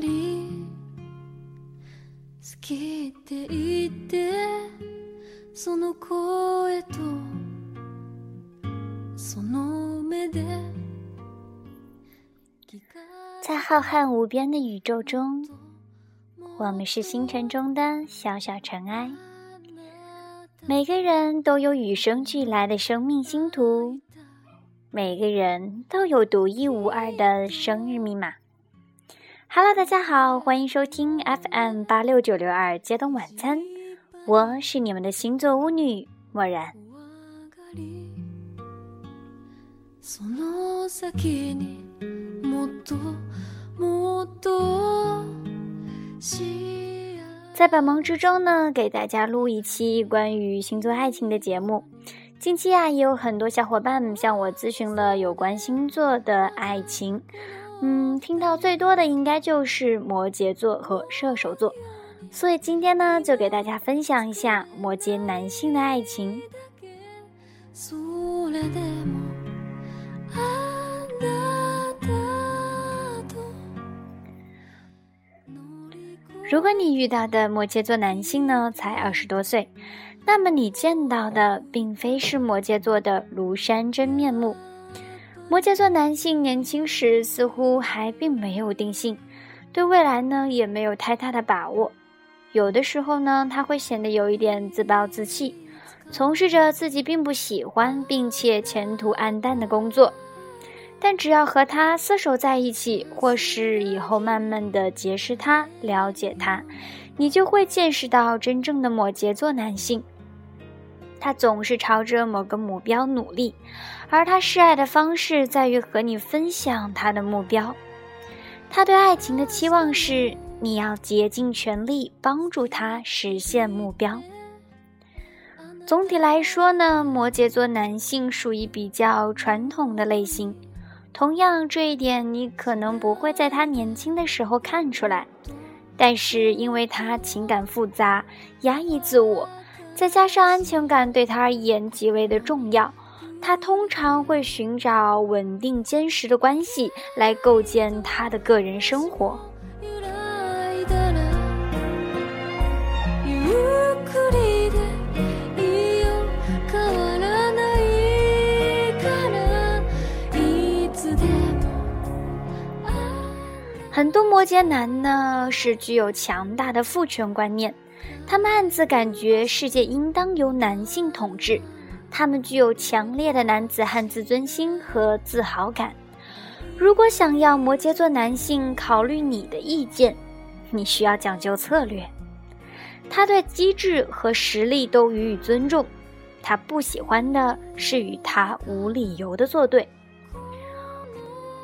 り好きって言ってその声とその目で在浩瀚无边的宇宙中，我们是星辰中的小小尘埃。每个人都有与生俱来的生命星图，每个人都有独一无二的生日密码。 Hello，大家好，欢迎收听 FM 八六九六二街东晚餐，我是你们的星座巫女默然。在百忙之中呢，给大家录一期关于星座爱情的节目。近期啊，也有很多小伙伴向我咨询了有关星座的爱情。嗯，听到最多的应该就是摩羯座和射手座，所以今天呢，就给大家分享一下摩羯男性的爱情。如果你遇到的摩羯座男性呢，才二十多岁，那么你见到的并非是摩羯座的庐山真面目。摩羯座男性年轻时似乎还并没有定性，对未来呢也没有太大的把握。有的时候呢，他会显得有一点自暴自弃，从事着自己并不喜欢并且前途黯淡的工作。但只要和他厮守在一起，或是以后慢慢的结识他、了解他，你就会见识到真正的摩羯座男性。他总是朝着某个目标努力，而他示爱的方式在于和你分享他的目标。他对爱情的期望是你要竭尽全力帮助他实现目标。总体来说呢，摩羯座男性属于比较传统的类型。同样，这一点你可能不会在他年轻的时候看出来，但是因为他情感复杂、压抑自我，再加上安全感对他而言极为的重要，他通常会寻找稳定坚实的关系来构建他的个人生活。很多摩羯男呢是具有强大的父权观念，他们暗自感觉世界应当由男性统治，他们具有强烈的男子汉自尊心和自豪感。如果想要摩羯座男性考虑你的意见，你需要讲究策略。他对机智和实力都予以尊重，他不喜欢的是与他无理由的作对。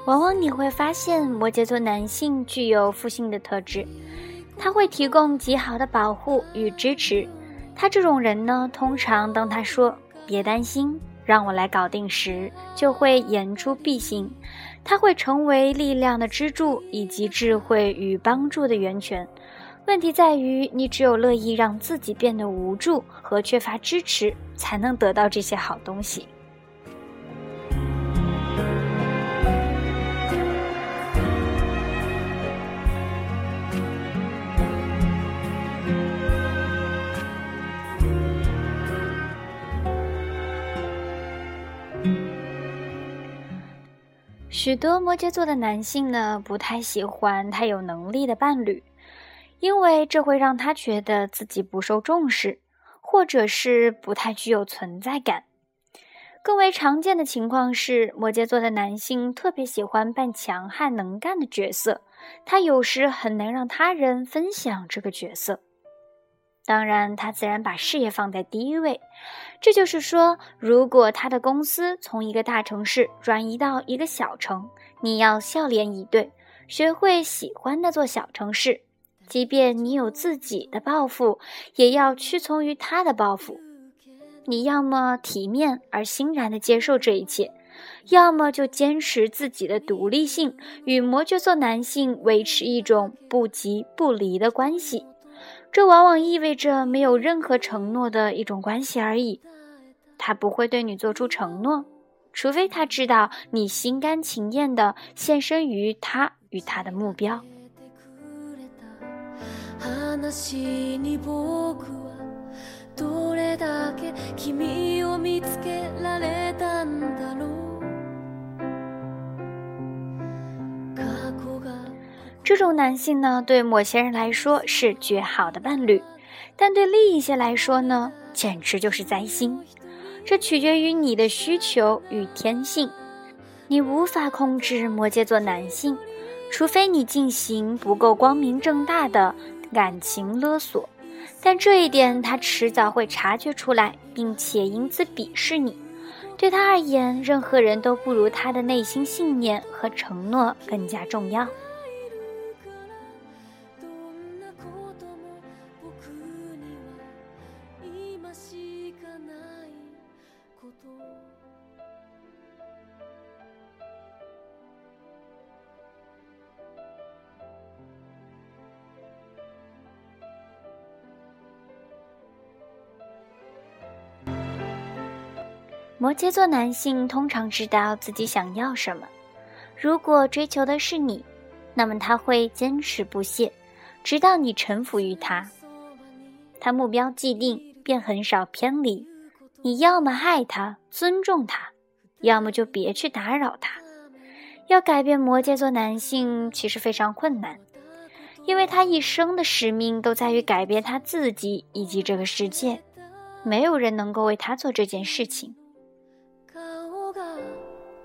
往往你会发现，摩羯座男性具有父性的特质，他会提供极好的保护与支持。他这种人呢，通常当他说“别担心，让我来搞定”时，就会言出必行。他会成为力量的支柱，以及智慧与帮助的源泉。问题在于，你只有乐意让自己变得无助和缺乏支持，才能得到这些好东西。许多摩羯座的男性呢，不太喜欢太有能力的伴侣，因为这会让他觉得自己不受重视，或者是不太具有存在感。更为常见的情况是，摩羯座的男性特别喜欢扮强悍能干的角色，他有时很难让他人分享这个角色。当然，他自然把事业放在第一位。这就是说，如果他的公司从一个大城市转移到一个小城，你要笑脸以对，学会喜欢那座小城市。即便你有自己的抱负，也要屈从于他的抱负。你要么体面而欣然地接受这一切，要么就坚持自己的独立性，与摩羯座男性维持一种不急不离的关系。这往往意味着没有任何承诺的一种关系而已。他不会对你做出承诺，除非他知道你心甘情愿地献身于他与他的目标。 話に僕はどれだけ君を見つけられたんだろう 这种男性呢，对某些人来说是绝好的伴侣，但对另一些来说呢，简直就是灾星。这取决于你的需求与天性。你无法控制摩羯座男性，除非你进行不够光明正大的感情勒索。但这一点他迟早会察觉出来，并且因此鄙视你。对他而言，任何人都不如他的内心信念和承诺更加重要。摩羯座男性通常知道自己想要什么。如果追求的是你，那么他会坚持不懈，直到你臣服于他。他目标既定，便很少偏离。你要么爱他，尊重他，要么就别去打扰他。要改变摩羯座男性其实非常困难，因为他一生的使命都在于改变他自己以及这个世界。没有人能够为他做这件事情。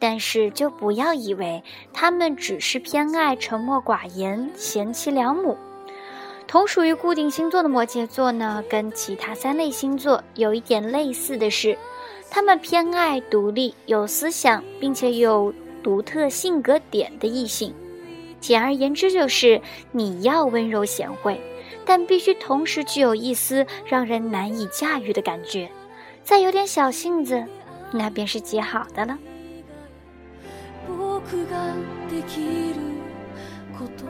但是，就不要以为他们只是偏爱沉默寡言、贤妻良母。同属于固定星座的摩羯座呢，跟其他三类星座有一点类似的是，他们偏爱独立、有思想，并且有独特性格点的异性。简而言之，就是你要温柔贤惠，但必须同时具有一丝让人难以驾驭的感觉，再有点小性子，那便是极好的了。僕ができること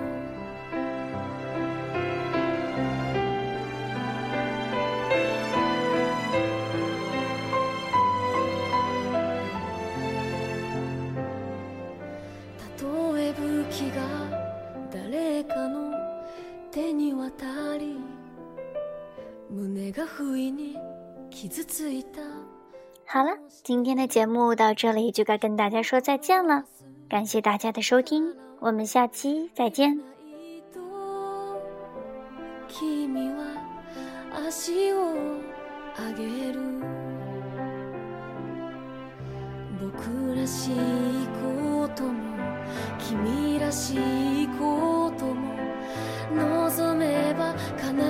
たとえ武器が誰かの手に渡り胸が不意に傷ついた好了，今天的节目到这里就该跟大家说再见了。感谢大家的收听，我们下期再见。僕らしいことも君らしいことも望めば叶